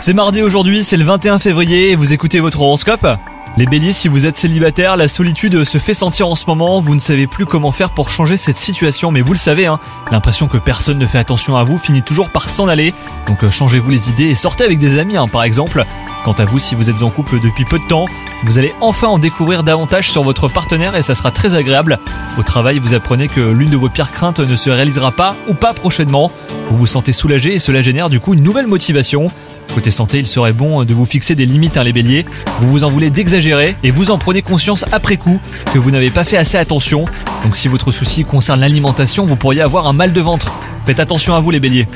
C'est mardi aujourd'hui, c'est le 21 février et vous écoutez votre horoscope. Les béliers, si vous êtes célibataire, la solitude se fait sentir en ce moment, vous ne savez plus comment faire pour changer cette situation, mais vous le savez, hein, l'impression que personne ne fait attention à vous finit toujours par s'en aller, donc euh, changez-vous les idées et sortez avec des amis hein, par exemple. Quant à vous, si vous êtes en couple depuis peu de temps, vous allez enfin en découvrir davantage sur votre partenaire et ça sera très agréable. Au travail, vous apprenez que l'une de vos pires craintes ne se réalisera pas ou pas prochainement. Vous vous sentez soulagé et cela génère du coup une nouvelle motivation. Côté santé, il serait bon de vous fixer des limites, hein, les béliers. Vous vous en voulez d'exagérer et vous en prenez conscience après coup que vous n'avez pas fait assez attention. Donc si votre souci concerne l'alimentation, vous pourriez avoir un mal de ventre. Faites attention à vous les béliers.